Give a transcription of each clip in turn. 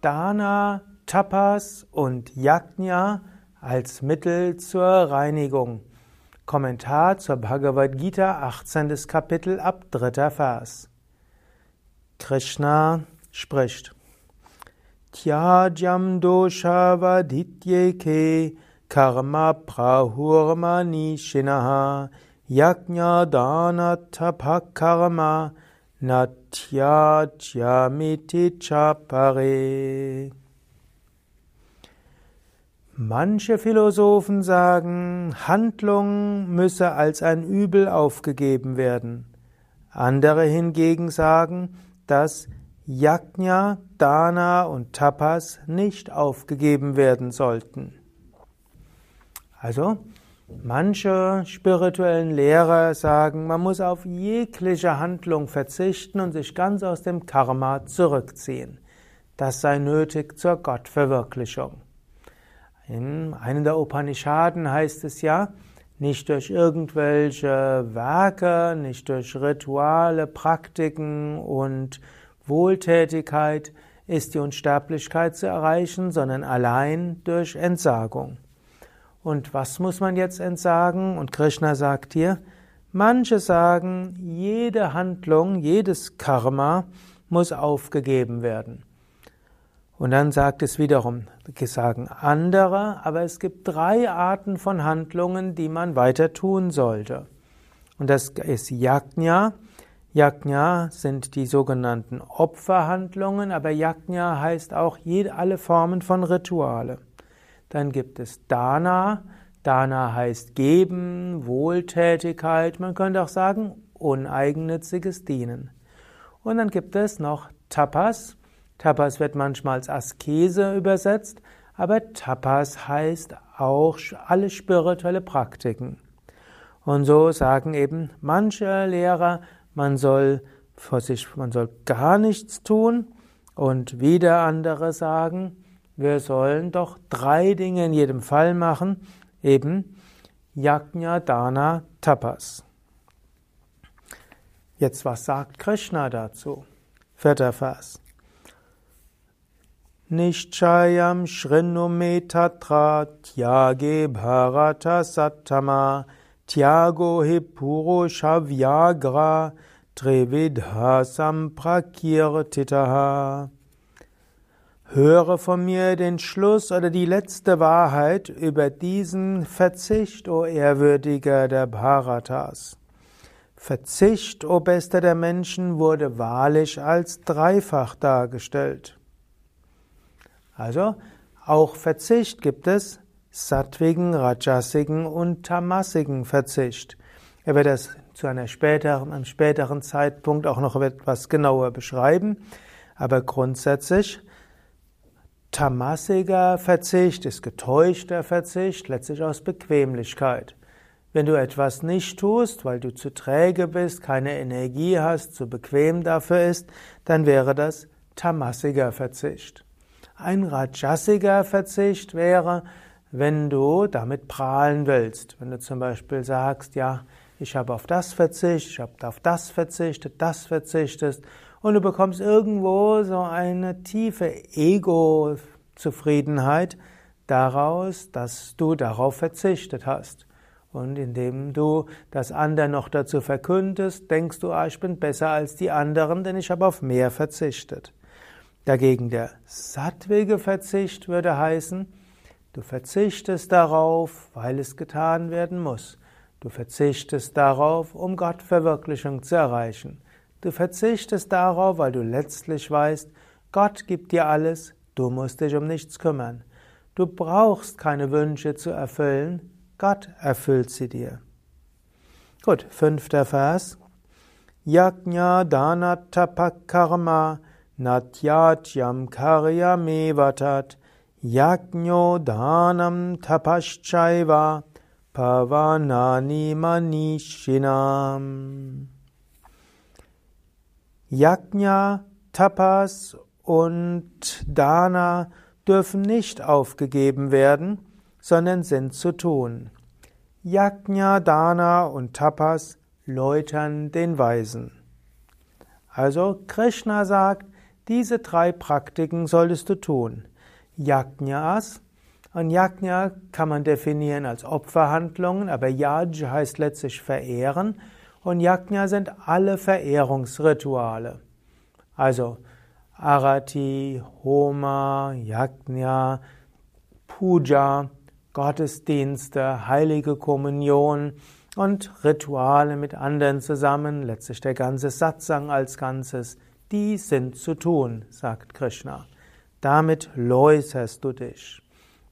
Dana, Tapas und Yajna als Mittel zur Reinigung. Kommentar zur Bhagavad Gita, 18. Kapitel ab 3. Vers. Krishna spricht. Tyajam dosha vadityeke karma prahurmani shinaha yajna dana tapakarma natyajamiti chapare. Manche Philosophen sagen, Handlung müsse als ein Übel aufgegeben werden. Andere hingegen sagen, dass Yajna, Dana und Tapas nicht aufgegeben werden sollten. Also, manche spirituellen Lehrer sagen, man muss auf jegliche Handlung verzichten und sich ganz aus dem Karma zurückziehen. Das sei nötig zur Gottverwirklichung. In einem der Upanishaden heißt es ja, nicht durch irgendwelche Werke, nicht durch Rituale, Praktiken und Wohltätigkeit ist die Unsterblichkeit zu erreichen, sondern allein durch Entsagung. Und was muss man jetzt entsagen? Und Krishna sagt hier, manche sagen, jede Handlung, jedes Karma muss aufgegeben werden. Und dann sagt es wiederum, sagen andere, aber es gibt drei Arten von Handlungen, die man weiter tun sollte. Und das ist Yajna. Yajna sind die sogenannten Opferhandlungen, aber Yajna heißt auch jede, alle Formen von Rituale. Dann gibt es Dana. Dana heißt geben, Wohltätigkeit, man könnte auch sagen uneigennütziges Dienen. Und dann gibt es noch Tapas. Tapas wird manchmal als Askese übersetzt, aber Tapas heißt auch alle spirituelle Praktiken. Und so sagen eben manche Lehrer, man soll vor sich, man soll gar nichts tun und wieder andere sagen, wir sollen doch drei Dinge in jedem Fall machen, eben Yajna, Dana, Tapas. Jetzt, was sagt Krishna dazu? Vierter Vers. Nishchayam shrinume tatra tyage bharata sattama tyago hi purushavyagra trevidha samprakirtitaha. Höre von mir den Schluss oder die letzte Wahrheit über diesen Verzicht, o Ehrwürdiger der Bharatas. Verzicht, o Bester der Menschen, wurde wahrlich als dreifach dargestellt. Also auch Verzicht gibt es sattwigen, rajasigen und tamasigen Verzicht. Er wird das zu einer späteren, einem späteren Zeitpunkt auch noch etwas genauer beschreiben. Aber grundsätzlich, tamasiger Verzicht ist getäuschter Verzicht, letztlich aus Bequemlichkeit. Wenn du etwas nicht tust, weil du zu träge bist, keine Energie hast, zu bequem dafür ist, dann wäre das tamasiger Verzicht. Ein rajasiger Verzicht wäre, wenn du damit prahlen willst. Wenn du zum Beispiel sagst, ja, ich habe auf das verzichtet, ich habe auf das verzichtet, das verzichtest und du bekommst irgendwo so eine tiefe Ego-Zufriedenheit daraus, dass du darauf verzichtet hast. Und indem du das andere noch dazu verkündest, denkst du, ah, ich bin besser als die anderen, denn ich habe auf mehr verzichtet. Dagegen der sattwige Verzicht würde heißen, du verzichtest darauf, weil es getan werden muss. Du verzichtest darauf, um Gottverwirklichung zu erreichen. Du verzichtest darauf, weil du letztlich weißt, Gott gibt dir alles, du musst dich um nichts kümmern. Du brauchst keine Wünsche zu erfüllen, Gott erfüllt sie dir. Gut, fünfter Vers. Yajna Dana Tapakarma Natyajyam karyamevatat yajno danam tapaschaiva pavanani manishinam. Yajna, Tapas und Dana dürfen nicht aufgegeben werden, sondern sind zu tun. Yajna, Dana und Tapas läutern den Weisen. Also Krishna sagt, Diese drei Praktiken solltest du tun. Yajnas. Und Yajna kann man definieren als Opferhandlungen, aber Yaj heißt letztlich verehren. Und Yajna sind alle Verehrungsrituale. Also Arati, Homa, Yajna, Puja, Gottesdienste, heilige Kommunion und Rituale mit anderen zusammen, letztlich der ganze Satsang als Ganzes, die sind zu tun, sagt Krishna. Damit läuserst du dich.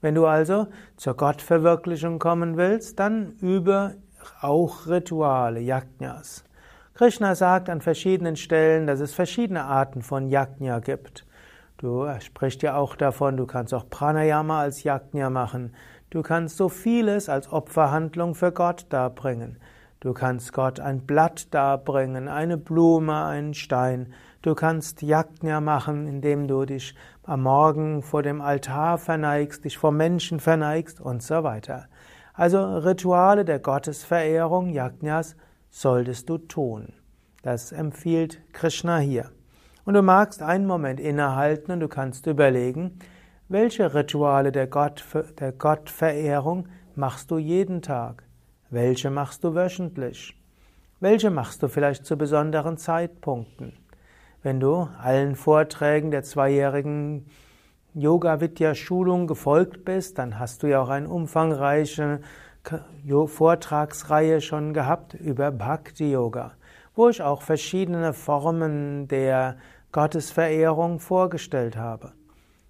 Wenn du also zur Gottverwirklichung kommen willst, dann übe auch Rituale, Yajnas. Krishna sagt an verschiedenen Stellen, dass es verschiedene Arten von Yajna gibt. Du sprichst ja auch davon, du kannst auch Pranayama als Yajna machen. Du kannst so vieles als Opferhandlung für Gott darbringen. Du kannst Gott ein Blatt darbringen, eine Blume, einen Stein. Du kannst Yajna machen, indem du dich am Morgen vor dem Altar verneigst, dich vor Menschen verneigst und so weiter. Also Rituale der Gottesverehrung, Yajnas, solltest du tun. Das empfiehlt Krishna hier. Und du magst einen Moment innehalten und du kannst überlegen, welche Rituale der, Gott, der Gottverehrung machst du jeden Tag? Welche machst du wöchentlich? Welche machst du vielleicht zu besonderen Zeitpunkten? Wenn du allen Vorträgen der zweijährigen Yoga-Vidya-Schulung gefolgt bist, dann hast du ja auch eine umfangreiche Vortragsreihe schon gehabt über Bhakti-Yoga, wo ich auch verschiedene Formen der Gottesverehrung vorgestellt habe.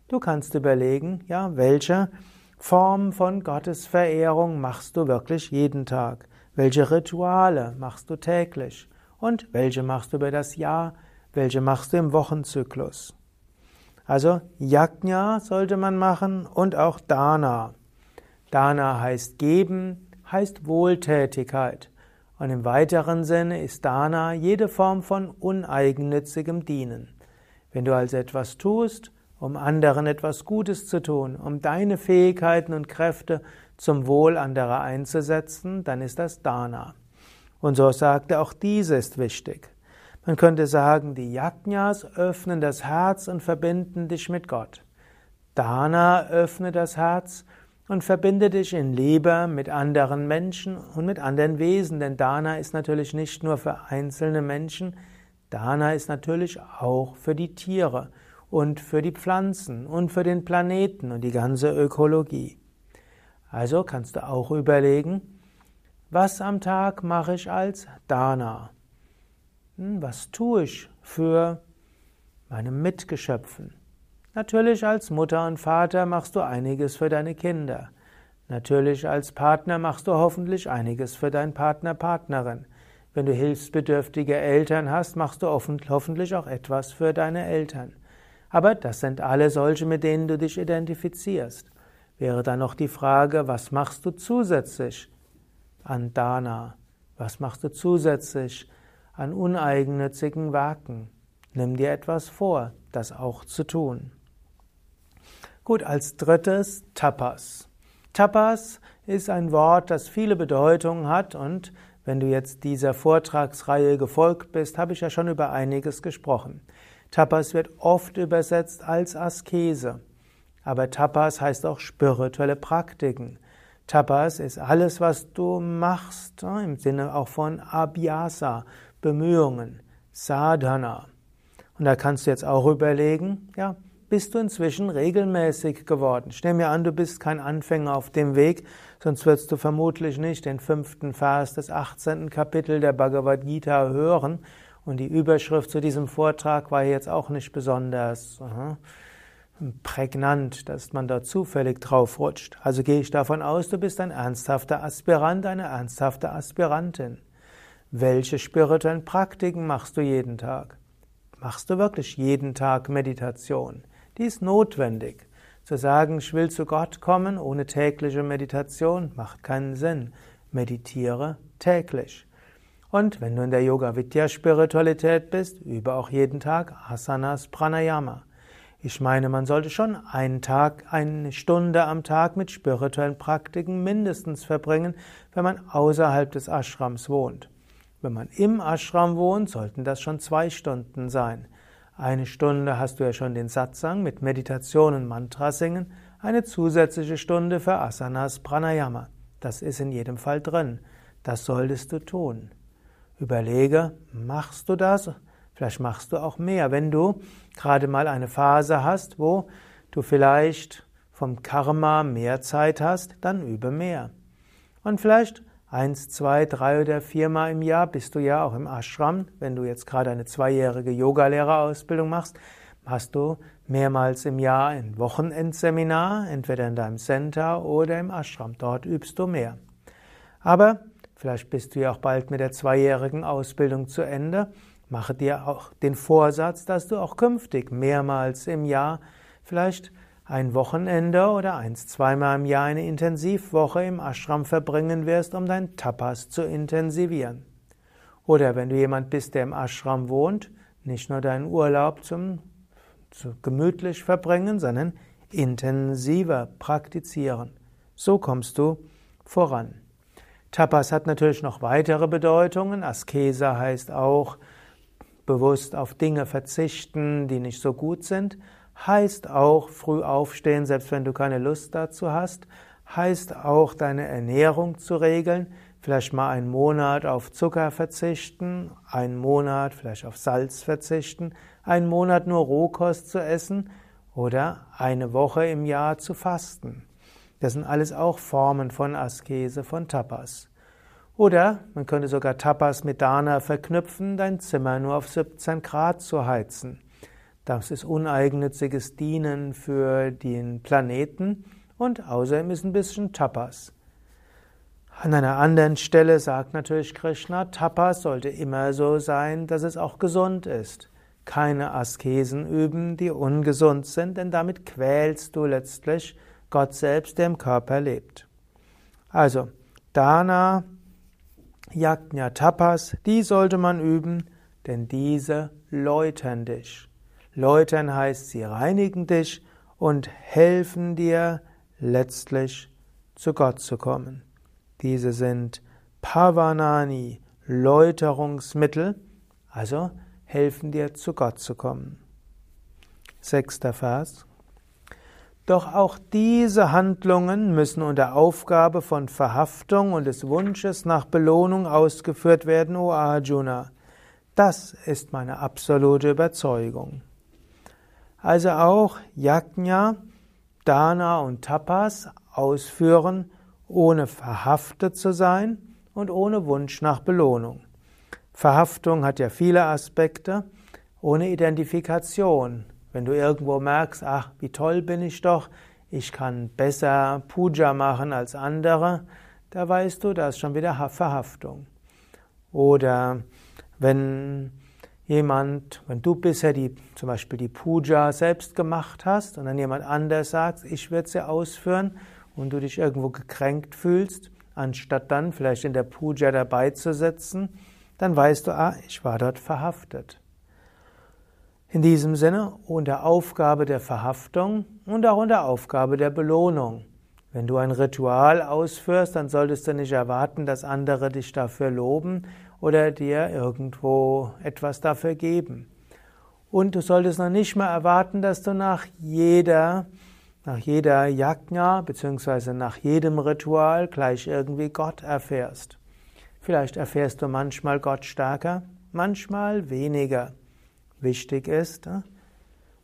Du kannst überlegen, ja, welche Form von Gottesverehrung machst du wirklich jeden Tag? Welche Rituale machst du täglich? Und welche machst du über das Jahr? Welche machst du im Wochenzyklus? Also Yajna sollte man machen und auch Dana. Dana heißt geben, heißt Wohltätigkeit. Und im weiteren Sinne ist Dana jede Form von uneigennützigem Dienen. Wenn du also etwas tust, um anderen etwas Gutes zu tun, um deine Fähigkeiten und Kräfte zum Wohl anderer einzusetzen, dann ist das Dana. Und so sagt er, auch diese ist wichtig. Man könnte sagen, die Yajnas öffnen das Herz und verbinden dich mit Gott. Dana öffnet das Herz und verbinde dich in Liebe mit anderen Menschen und mit anderen Wesen, denn Dana ist natürlich nicht nur für einzelne Menschen, Dana ist natürlich auch für die Tiere und für die Pflanzen und für den Planeten und die ganze Ökologie. Also kannst du auch überlegen, was am Tag mache ich als Dana? Was tue ich für meine Mitgeschöpfen? Natürlich als Mutter und Vater machst du einiges für deine Kinder. Natürlich als Partner machst du hoffentlich einiges für deinen Partner, Partnerin. Wenn du hilfsbedürftige Eltern hast, machst du hoffentlich auch etwas für deine Eltern. Aber das sind alle solche, mit denen du dich identifizierst. Wäre dann noch die Frage, was machst du zusätzlich an Dana? Was machst du zusätzlich an uneigennützigen Werken? Nimm dir etwas vor, das auch zu tun. Gut, als drittes Tapas. Tapas ist ein Wort, das viele Bedeutungen hat und wenn du jetzt dieser Vortragsreihe gefolgt bist, habe ich ja schon über einiges gesprochen. Tapas wird oft übersetzt als Askese. Aber Tapas heißt auch spirituelle Praktiken. Tapas ist alles, was du machst, im Sinne auch von Abhyasa, Bemühungen, Sadhana. Und da kannst du jetzt auch überlegen, ja, bist du inzwischen regelmäßig geworden? Stell mir an, du bist kein Anfänger auf dem Weg, sonst wirst du vermutlich nicht den fünften Vers des 18. Kapitel der Bhagavad Gita hören und die Überschrift zu diesem Vortrag war jetzt auch nicht besonders aha, prägnant, dass man da zufällig drauf rutscht. Also gehe ich davon aus, du bist ein ernsthafter Aspirant, eine ernsthafte Aspirantin. Welche spirituellen Praktiken machst du jeden Tag? Machst du wirklich jeden Tag Meditation? Die ist notwendig. Zu sagen, ich will zu Gott kommen ohne tägliche Meditation, macht keinen Sinn. Meditiere täglich. Und wenn du in der Yoga Vidya Spiritualität bist, übe auch jeden Tag Asanas Pranayama. Ich meine, man sollte schon einen Tag, eine Stunde am Tag mit spirituellen Praktiken mindestens verbringen, wenn man außerhalb des Ashrams wohnt. Wenn man im Ashram wohnt, sollten das schon zwei Stunden sein. Eine Stunde hast du ja schon den Satsang mit Meditation und Mantra singen, eine zusätzliche Stunde für Asanas Pranayama. Das ist in jedem Fall drin. Das solltest du tun. Überlege, machst du das? Vielleicht machst du auch mehr. Wenn du gerade mal eine Phase hast, wo du vielleicht vom Karma mehr Zeit hast, dann übe mehr. Und vielleicht eins, zwei, drei oder viermal im Jahr bist du ja auch im Ashram. Wenn du jetzt gerade eine zweijährige Yogalehrerausbildung machst, hast du mehrmals im Jahr ein Wochenendseminar, entweder in deinem Center oder im Ashram. Dort übst du mehr. Aber vielleicht bist du ja auch bald mit der zweijährigen Ausbildung zu Ende. Mache dir auch den Vorsatz, dass du auch künftig mehrmals im Jahr vielleicht ein Wochenende oder eins, zweimal im Jahr eine Intensivwoche im Ashram verbringen wirst, um dein Tapas zu intensivieren. Oder wenn du jemand bist, der im Ashram wohnt, nicht nur deinen Urlaub zum, zu gemütlich verbringen, sondern intensiver praktizieren. So kommst du voran. Tapas hat natürlich noch weitere Bedeutungen. Askese heißt auch bewusst auf Dinge verzichten, die nicht so gut sind heißt auch früh aufstehen, selbst wenn du keine Lust dazu hast, heißt auch deine Ernährung zu regeln, vielleicht mal einen Monat auf Zucker verzichten, einen Monat vielleicht auf Salz verzichten, einen Monat nur Rohkost zu essen oder eine Woche im Jahr zu fasten. Das sind alles auch Formen von Askese, von Tapas. Oder man könnte sogar Tapas mit Dana verknüpfen, dein Zimmer nur auf 17 Grad zu heizen. Das ist uneigennütziges Dienen für den Planeten und außerdem ist ein bisschen Tapas. An einer anderen Stelle sagt natürlich Krishna, Tapas sollte immer so sein, dass es auch gesund ist. Keine Askesen üben, die ungesund sind, denn damit quälst du letztlich Gott selbst, der im Körper lebt. Also, Dana, Yajna, Tapas, die sollte man üben, denn diese läutern dich. Läutern heißt, sie reinigen dich und helfen dir letztlich zu Gott zu kommen. Diese sind Pavanani, Läuterungsmittel, also helfen dir zu Gott zu kommen. Sechster Vers. Doch auch diese Handlungen müssen unter Aufgabe von Verhaftung und des Wunsches nach Belohnung ausgeführt werden, o Arjuna. Das ist meine absolute Überzeugung. Also auch Yajna, Dana und Tapas ausführen, ohne verhaftet zu sein und ohne Wunsch nach Belohnung. Verhaftung hat ja viele Aspekte, ohne Identifikation. Wenn du irgendwo merkst, ach, wie toll bin ich doch, ich kann besser Puja machen als andere, da weißt du, da ist schon wieder Verhaftung. Oder wenn jemand, wenn du bisher die, zum Beispiel die Puja selbst gemacht hast und dann jemand anders sagt, ich werde sie ausführen und du dich irgendwo gekränkt fühlst, anstatt dann vielleicht in der Puja dabei zu sitzen, dann weißt du, ah, ich war dort verhaftet. In diesem Sinne unter Aufgabe der Verhaftung und auch unter Aufgabe der Belohnung. Wenn du ein Ritual ausführst, dann solltest du nicht erwarten, dass andere dich dafür loben oder dir irgendwo etwas dafür geben. Und du solltest noch nicht mal erwarten, dass du nach jeder, nach jeder Yajna bzw. nach jedem Ritual gleich irgendwie Gott erfährst. Vielleicht erfährst du manchmal Gott stärker, manchmal weniger. Wichtig ist, äh,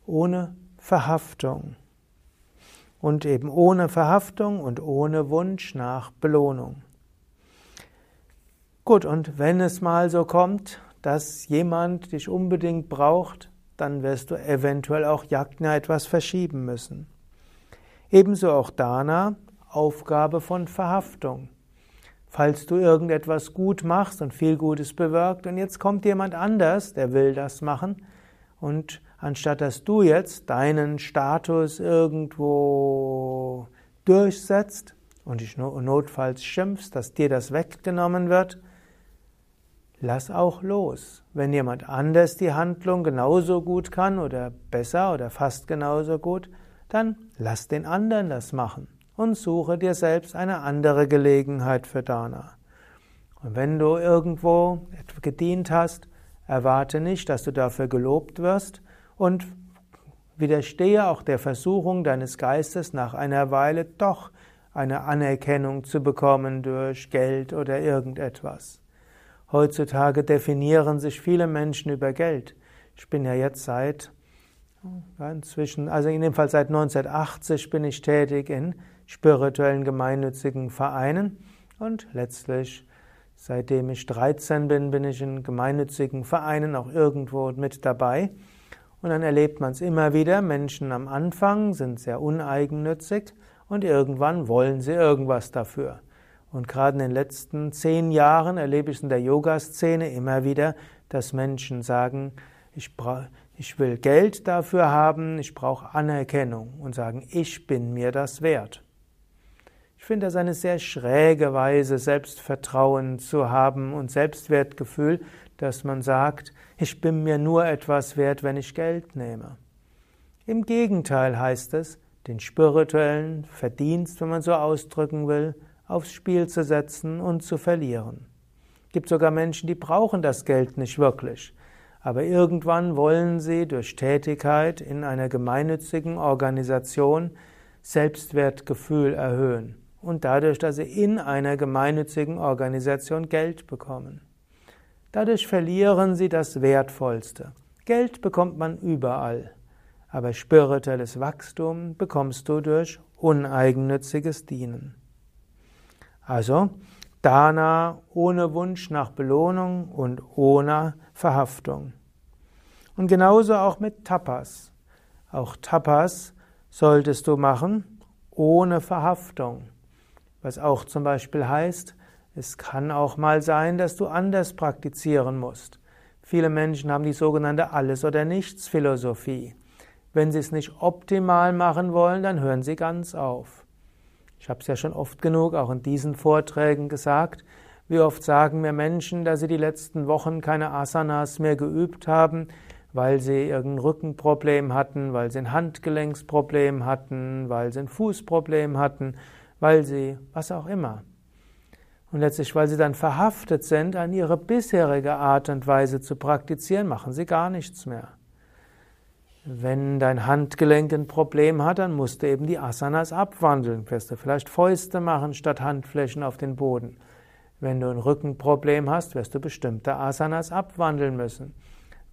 ohne Verhaftung. Und eben ohne Verhaftung und ohne Wunsch nach Belohnung. Gut, und wenn es mal so kommt, dass jemand dich unbedingt braucht, dann wirst du eventuell auch Yajna etwas verschieben müssen. Ebenso auch Dana, Aufgabe von Verhaftung. Falls du irgendetwas gut machst und viel Gutes bewirkt und jetzt kommt jemand anders, der will das machen und anstatt dass du jetzt deinen Status irgendwo durchsetzt und dich notfalls schimpfst, dass dir das weggenommen wird, lass auch los. Wenn jemand anders die Handlung genauso gut kann oder besser oder fast genauso gut, dann lass den anderen das machen und suche dir selbst eine andere Gelegenheit für Dana. Und wenn du irgendwo gedient hast, erwarte nicht, dass du dafür gelobt wirst und widerstehe auch der Versuchung deines Geistes nach einer Weile doch eine Anerkennung zu bekommen durch Geld oder irgendetwas. Heutzutage definieren sich viele Menschen über Geld. Ich bin ja jetzt seit inzwischen, also in dem Fall seit 1980 bin ich tätig in spirituellen gemeinnützigen Vereinen und letztlich seitdem ich 13 bin, bin ich in gemeinnützigen Vereinen auch irgendwo mit dabei. Und dann erlebt man es immer wieder, Menschen am Anfang sind sehr uneigennützig und irgendwann wollen sie irgendwas dafür. Und gerade in den letzten zehn Jahren erlebe ich es in der Yoga-Szene immer wieder, dass Menschen sagen, ich, brauch, ich will Geld dafür haben, ich brauche Anerkennung und sagen, ich bin mir das wert. Ich finde das eine sehr schräge Weise, Selbstvertrauen zu haben und Selbstwertgefühl, dass man sagt, ich bin mir nur etwas wert, wenn ich Geld nehme. Im Gegenteil heißt es, den spirituellen Verdienst, wenn man so ausdrücken will, aufs Spiel zu setzen und zu verlieren. Es gibt sogar Menschen, die brauchen das Geld nicht wirklich, aber irgendwann wollen sie durch Tätigkeit in einer gemeinnützigen Organisation Selbstwertgefühl erhöhen und dadurch, dass sie in einer gemeinnützigen Organisation Geld bekommen. Dadurch verlieren sie das Wertvollste. Geld bekommt man überall. Aber spirituelles Wachstum bekommst du durch uneigennütziges Dienen. Also Dana ohne Wunsch nach Belohnung und ohne Verhaftung. Und genauso auch mit Tapas. Auch Tapas solltest du machen ohne Verhaftung. Was auch zum Beispiel heißt, es kann auch mal sein, dass du anders praktizieren musst. Viele Menschen haben die sogenannte Alles- oder Nichts-Philosophie. Wenn sie es nicht optimal machen wollen, dann hören sie ganz auf. Ich habe es ja schon oft genug auch in diesen Vorträgen gesagt. Wie oft sagen mir Menschen, dass sie die letzten Wochen keine Asanas mehr geübt haben, weil sie irgendein Rückenproblem hatten, weil sie ein Handgelenksproblem hatten, weil sie ein Fußproblem hatten, weil sie was auch immer. Und letztlich, weil sie dann verhaftet sind an ihre bisherige Art und Weise zu praktizieren, machen sie gar nichts mehr. Wenn dein Handgelenk ein Problem hat, dann musst du eben die Asanas abwandeln. Wirst du vielleicht Fäuste machen statt Handflächen auf den Boden. Wenn du ein Rückenproblem hast, wirst du bestimmte Asanas abwandeln müssen.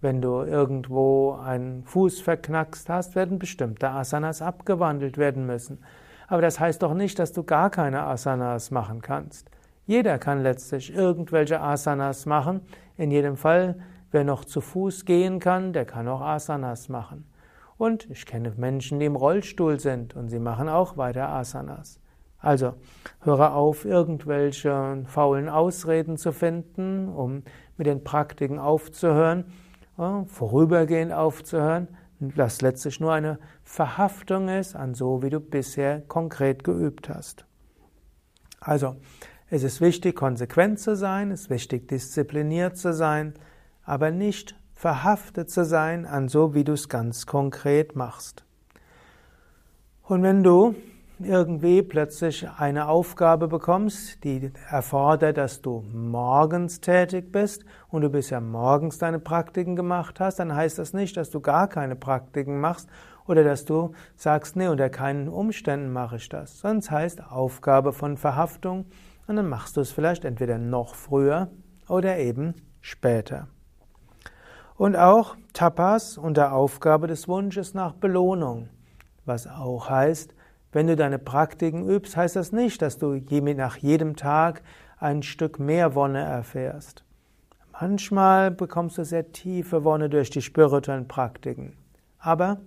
Wenn du irgendwo einen Fuß verknackst hast, werden bestimmte Asanas abgewandelt werden müssen. Aber das heißt doch nicht, dass du gar keine Asanas machen kannst. Jeder kann letztlich irgendwelche Asanas machen. In jedem Fall Wer noch zu Fuß gehen kann, der kann auch Asanas machen. Und ich kenne Menschen, die im Rollstuhl sind und sie machen auch weiter Asanas. Also höre auf, irgendwelche faulen Ausreden zu finden, um mit den Praktiken aufzuhören, vorübergehend aufzuhören, was letztlich nur eine Verhaftung ist an so, wie du bisher konkret geübt hast. Also, es ist wichtig, konsequent zu sein, es ist wichtig, diszipliniert zu sein, aber nicht verhaftet zu sein an so, wie du es ganz konkret machst. Und wenn du irgendwie plötzlich eine Aufgabe bekommst, die erfordert, dass du morgens tätig bist und du bisher morgens deine Praktiken gemacht hast, dann heißt das nicht, dass du gar keine Praktiken machst oder dass du sagst, nee, unter keinen Umständen mache ich das. Sonst heißt Aufgabe von Verhaftung und dann machst du es vielleicht entweder noch früher oder eben später. Und auch Tapas unter Aufgabe des Wunsches nach Belohnung. Was auch heißt, wenn du deine Praktiken übst, heißt das nicht, dass du nach jedem Tag ein Stück mehr Wonne erfährst. Manchmal bekommst du sehr tiefe Wonne durch die spirituellen Praktiken, aber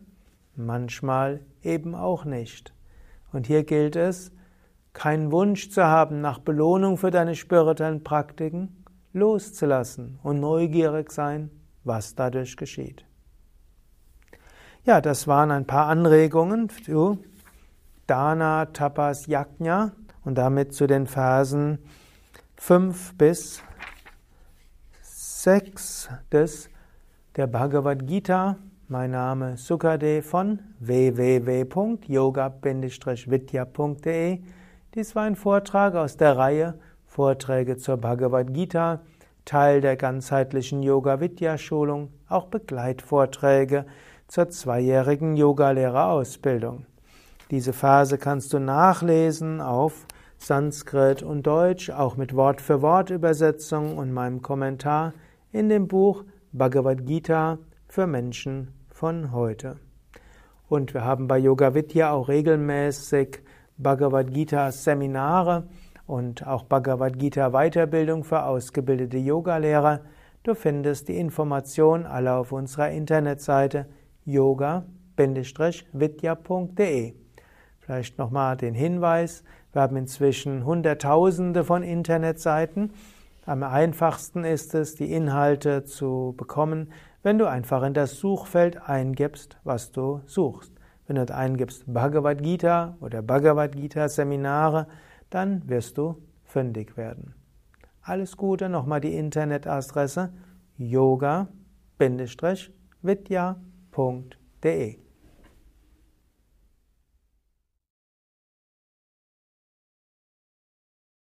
manchmal eben auch nicht. Und hier gilt es, keinen Wunsch zu haben nach Belohnung für deine spirituellen Praktiken, loszulassen und neugierig sein was dadurch geschieht. Ja, das waren ein paar Anregungen zu Dana, Tapas, Yajna und damit zu den Versen 5 bis 6 des der Bhagavad Gita. Mein Name ist Sukadev von www.yoga-vidya.de. Dies war ein Vortrag aus der Reihe Vorträge zur Bhagavad Gita Teil der ganzheitlichen Yoga-Vidya-Schulung, auch Begleitvorträge zur zweijährigen Yogalehrerausbildung. Diese Verse kannst du nachlesen auf Sanskrit und Deutsch, auch mit Wort-für-Wort-Übersetzung und meinem Kommentar in dem Buch Bhagavad Gita für Menschen von heute. Und wir haben bei Yoga Vidya auch regelmäßig Bhagavad Gita Seminare und auch Bhagavad Gita Weiterbildung für ausgebildete Yogalehrer. Du findest die Information alle auf unserer Internetseite yoga-vidya.de. Vielleicht nochmal den Hinweis, wir haben inzwischen Hunderttausende von Internetseiten. Am einfachsten ist es, die Inhalte zu bekommen, wenn du einfach in das Suchfeld eingibst, was du suchst. Wenn du eingibst Bhagavad Gita oder Bhagavad Gita Seminare, dann wirst du fündig werden. Alles Gute, nochmal die Internetadresse yoga-vidya.de